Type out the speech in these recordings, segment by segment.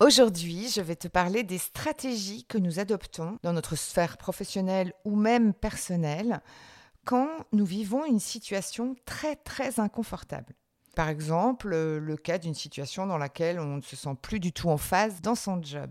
Aujourd'hui, je vais te parler des stratégies que nous adoptons dans notre sphère professionnelle ou même personnelle quand nous vivons une situation très très inconfortable. Par exemple, le cas d'une situation dans laquelle on ne se sent plus du tout en phase dans son job.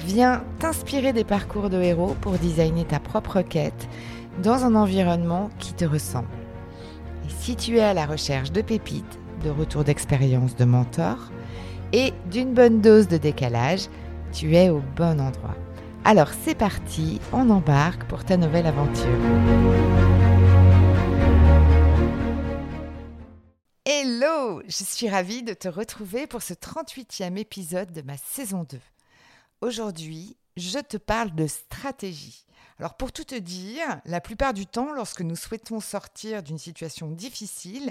Viens t'inspirer des parcours de héros pour designer ta propre quête dans un environnement qui te ressemble. Et si tu es à la recherche de pépites, de retours d'expérience de mentors et d'une bonne dose de décalage, tu es au bon endroit. Alors c'est parti, on embarque pour ta nouvelle aventure. Hello, je suis ravie de te retrouver pour ce 38e épisode de ma saison 2. Aujourd'hui, je te parle de stratégie. Alors pour tout te dire, la plupart du temps, lorsque nous souhaitons sortir d'une situation difficile,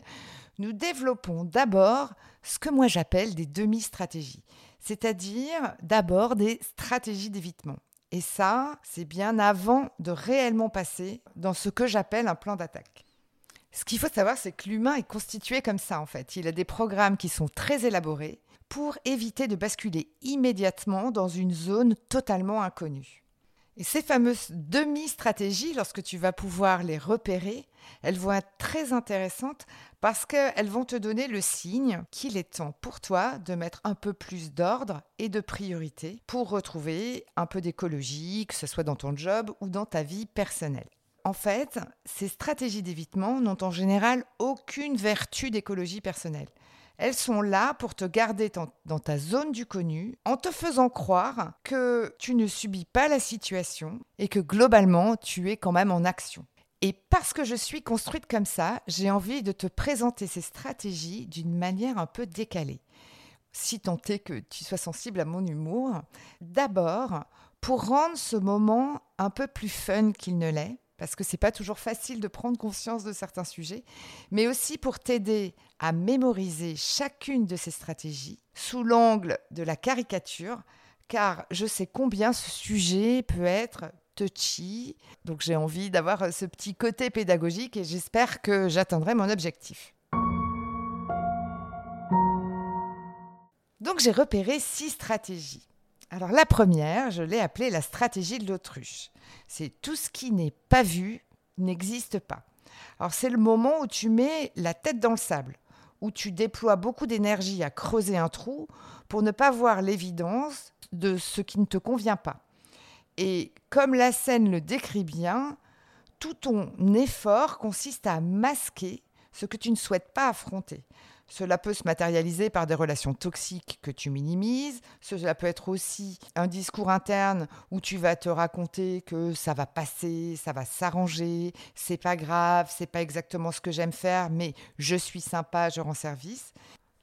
nous développons d'abord ce que moi j'appelle des demi-stratégies, c'est-à-dire d'abord des stratégies d'évitement. Et ça, c'est bien avant de réellement passer dans ce que j'appelle un plan d'attaque. Ce qu'il faut savoir, c'est que l'humain est constitué comme ça en fait. Il a des programmes qui sont très élaborés pour éviter de basculer immédiatement dans une zone totalement inconnue. Et ces fameuses demi-stratégies, lorsque tu vas pouvoir les repérer, elles vont être très intéressantes parce qu'elles vont te donner le signe qu'il est temps pour toi de mettre un peu plus d'ordre et de priorité pour retrouver un peu d'écologie, que ce soit dans ton job ou dans ta vie personnelle. En fait, ces stratégies d'évitement n'ont en général aucune vertu d'écologie personnelle. Elles sont là pour te garder dans ta zone du connu en te faisant croire que tu ne subis pas la situation et que globalement tu es quand même en action. Et parce que je suis construite comme ça, j'ai envie de te présenter ces stratégies d'une manière un peu décalée. Si tant est que tu sois sensible à mon humour, d'abord, pour rendre ce moment un peu plus fun qu'il ne l'est, parce que c'est pas toujours facile de prendre conscience de certains sujets, mais aussi pour t'aider à mémoriser chacune de ces stratégies sous l'angle de la caricature, car je sais combien ce sujet peut être touchy. Donc j'ai envie d'avoir ce petit côté pédagogique et j'espère que j'atteindrai mon objectif. Donc j'ai repéré six stratégies. Alors la première, je l'ai appelée la stratégie de l'autruche. C'est tout ce qui n'est pas vu n'existe pas. Alors c'est le moment où tu mets la tête dans le sable, où tu déploies beaucoup d'énergie à creuser un trou pour ne pas voir l'évidence de ce qui ne te convient pas. Et comme la scène le décrit bien, tout ton effort consiste à masquer ce que tu ne souhaites pas affronter. Cela peut se matérialiser par des relations toxiques que tu minimises. Cela peut être aussi un discours interne où tu vas te raconter que ça va passer, ça va s'arranger, c'est pas grave, c'est pas exactement ce que j'aime faire, mais je suis sympa, je rends service.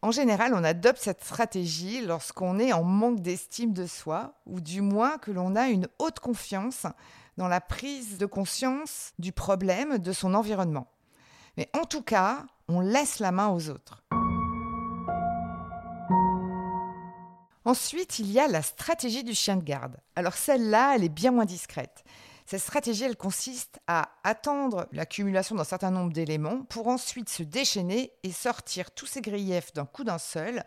En général, on adopte cette stratégie lorsqu'on est en manque d'estime de soi, ou du moins que l'on a une haute confiance dans la prise de conscience du problème de son environnement. Mais en tout cas, on laisse la main aux autres. Ensuite, il y a la stratégie du chien de garde. Alors celle-là, elle est bien moins discrète. Cette stratégie, elle consiste à attendre l'accumulation d'un certain nombre d'éléments pour ensuite se déchaîner et sortir tous ces griefs d'un coup d'un seul,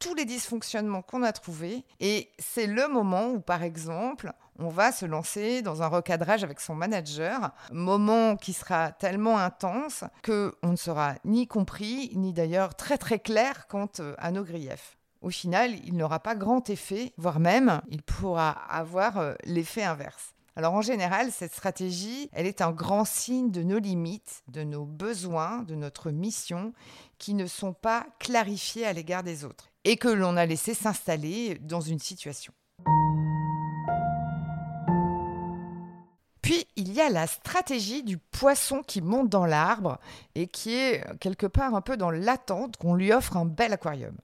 tous les dysfonctionnements qu'on a trouvés. Et c'est le moment où, par exemple, on va se lancer dans un recadrage avec son manager, moment qui sera tellement intense que on ne sera ni compris, ni d'ailleurs très très clair quant euh, à nos griefs au final, il n'aura pas grand effet, voire même, il pourra avoir euh, l'effet inverse. Alors en général, cette stratégie, elle est un grand signe de nos limites, de nos besoins, de notre mission, qui ne sont pas clarifiés à l'égard des autres, et que l'on a laissé s'installer dans une situation. Y a la stratégie du poisson qui monte dans l'arbre et qui est quelque part un peu dans l'attente qu'on lui offre un bel aquarium.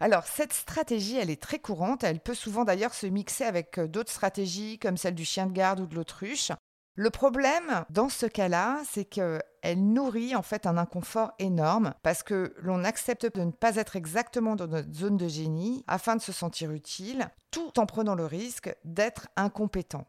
Alors, cette stratégie, elle est très courante. Elle peut souvent d'ailleurs se mixer avec euh, d'autres stratégies comme celle du chien de garde ou de l'autruche. Le problème dans ce cas-là, c'est qu'elle nourrit en fait un inconfort énorme parce que l'on accepte de ne pas être exactement dans notre zone de génie afin de se sentir utile, tout en prenant le risque d'être incompétent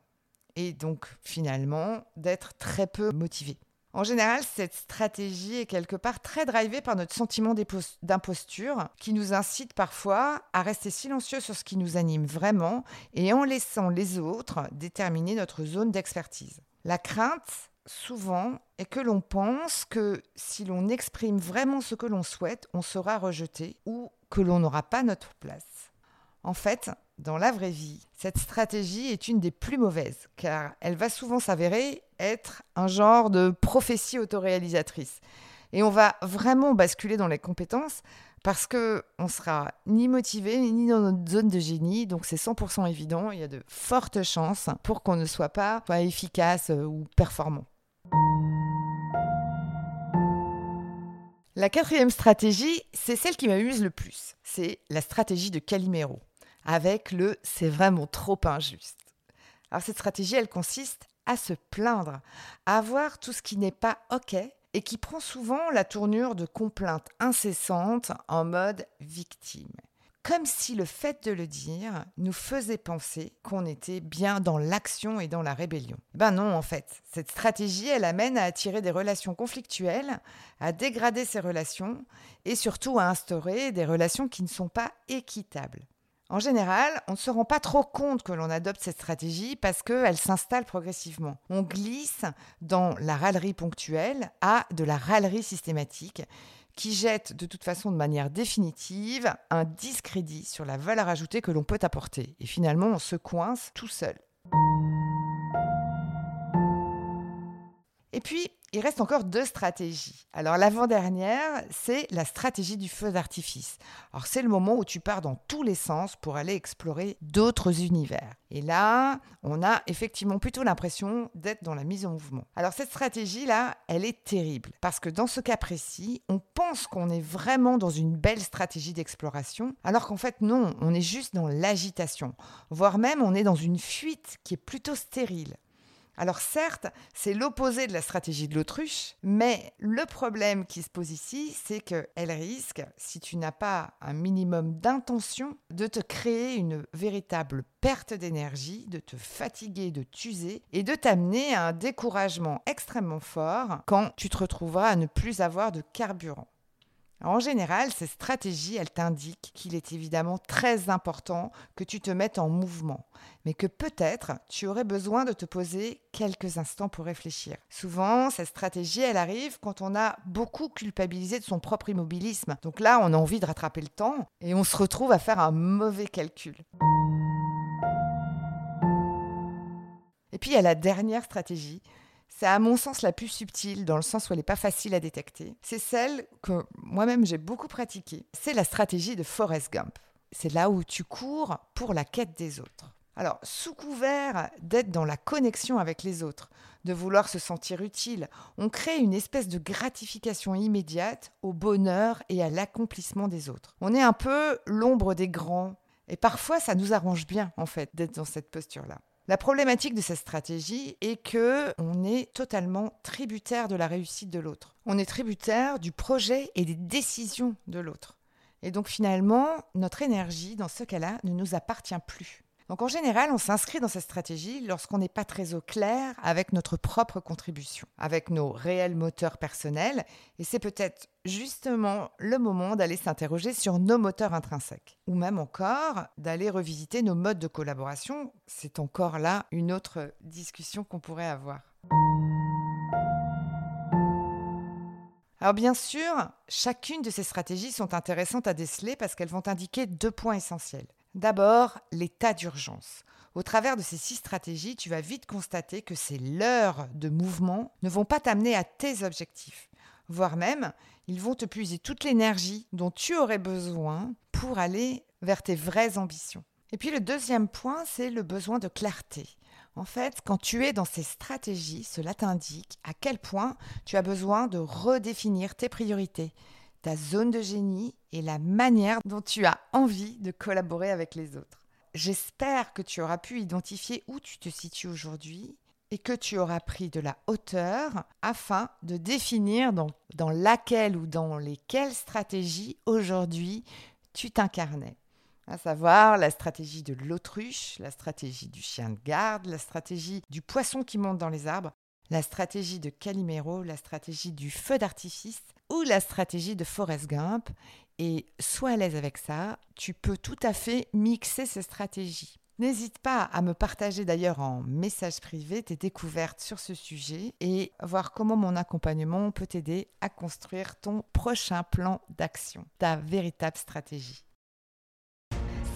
et donc finalement d'être très peu motivé. En général, cette stratégie est quelque part très drivée par notre sentiment d'imposture qui nous incite parfois à rester silencieux sur ce qui nous anime vraiment et en laissant les autres déterminer notre zone d'expertise. La crainte, souvent, est que l'on pense que si l'on exprime vraiment ce que l'on souhaite, on sera rejeté ou que l'on n'aura pas notre place. En fait, dans la vraie vie, cette stratégie est une des plus mauvaises, car elle va souvent s'avérer être un genre de prophétie autoréalisatrice. Et on va vraiment basculer dans les compétences parce que on sera ni motivé ni dans notre zone de génie, donc c'est 100% évident. Il y a de fortes chances pour qu'on ne soit pas, efficace euh, ou performant. La quatrième stratégie, c'est celle qui m'amuse le plus. C'est la stratégie de Calimero, avec le c'est vraiment trop injuste. Alors cette stratégie, elle consiste à se plaindre, à voir tout ce qui n'est pas OK et qui prend souvent la tournure de complaintes incessantes en mode victime. Comme si le fait de le dire nous faisait penser qu'on était bien dans l'action et dans la rébellion. Ben non, en fait. Cette stratégie, elle amène à attirer des relations conflictuelles, à dégrader ces relations et surtout à instaurer des relations qui ne sont pas équitables. En général, on ne se rend pas trop compte que l'on adopte cette stratégie parce qu'elle s'installe progressivement. On glisse dans la râlerie ponctuelle à de la râlerie systématique qui jette de toute façon de manière définitive un discrédit sur la valeur ajoutée que l'on peut apporter. Et finalement, on se coince tout seul. Et puis, il reste encore deux stratégies. Alors l'avant-dernière, c'est la stratégie du feu d'artifice. Alors c'est le moment où tu pars dans tous les sens pour aller explorer d'autres univers. Et là, on a effectivement plutôt l'impression d'être dans la mise en mouvement. Alors cette stratégie-là, elle est terrible parce que dans ce cas précis, on pense qu'on est vraiment dans une belle stratégie d'exploration, alors qu'en fait non, on est juste dans l'agitation, voire même on est dans une fuite qui est plutôt stérile. Alors certes, c'est l'opposé de la stratégie de l'autruche, mais le problème qui se pose ici, c'est qu'elle risque, si tu n'as pas un minimum d'intention, de te créer une véritable perte d'énergie, de te fatiguer, de t'user et de t'amener à un découragement extrêmement fort quand tu te retrouveras à ne plus avoir de carburant. En général, ces stratégies, elles t'indiquent qu'il est évidemment très important que tu te mettes en mouvement, mais que peut-être tu aurais besoin de te poser quelques instants pour réfléchir. Souvent, cette stratégie, elle arrive quand on a beaucoup culpabilisé de son propre immobilisme. Donc là, on a envie de rattraper le temps et on se retrouve à faire un mauvais calcul. Et puis, il y a la dernière stratégie, c'est à mon sens la plus subtile, dans le sens où elle n'est pas facile à détecter. C'est celle que moi-même j'ai beaucoup pratiquée. C'est la stratégie de Forrest Gump. C'est là où tu cours pour la quête des autres. Alors, sous couvert d'être dans la connexion avec les autres, de vouloir se sentir utile, on crée une espèce de gratification immédiate au bonheur et à l'accomplissement des autres. On est un peu l'ombre des grands, et parfois ça nous arrange bien, en fait, d'être dans cette posture-là. La problématique de cette stratégie est que on est totalement tributaire de la réussite de l'autre. On est tributaire du projet et des décisions de l'autre. Et donc finalement, notre énergie dans ce cas-là ne nous appartient plus. Donc en général, on s'inscrit dans cette stratégie lorsqu'on n'est pas très au clair avec notre propre contribution, avec nos réels moteurs personnels, et c'est peut-être justement le moment d'aller s'interroger sur nos moteurs intrinsèques, ou même encore d'aller revisiter nos modes de collaboration. C'est encore là une autre discussion qu'on pourrait avoir. Alors bien sûr, chacune de ces stratégies sont intéressantes à déceler parce qu'elles vont indiquer deux points essentiels. D'abord, l'état d'urgence. Au travers de ces six stratégies, tu vas vite constater que ces leurs de mouvement ne vont pas t'amener à tes objectifs, voire même, ils vont te puiser toute l'énergie dont tu aurais besoin pour aller vers tes vraies ambitions. Et puis le deuxième point, c'est le besoin de clarté. En fait, quand tu es dans ces stratégies, cela t'indique à quel point tu as besoin de redéfinir tes priorités, ta zone de génie et la manière dont tu as envie de collaborer avec les autres. J'espère que tu auras pu identifier où tu te situes aujourd'hui et que tu auras pris de la hauteur afin de définir dans, dans laquelle ou dans lesquelles stratégies aujourd'hui tu t'incarnais. À savoir la stratégie de l'autruche, la stratégie du chien de garde, la stratégie du poisson qui monte dans les arbres, la stratégie de Calimero, la stratégie du feu d'artifice ou la stratégie de Forrest Gump. Et sois à l'aise avec ça, tu peux tout à fait mixer ces stratégies. N'hésite pas à me partager d'ailleurs en message privé tes découvertes sur ce sujet et voir comment mon accompagnement peut t'aider à construire ton prochain plan d'action, ta véritable stratégie.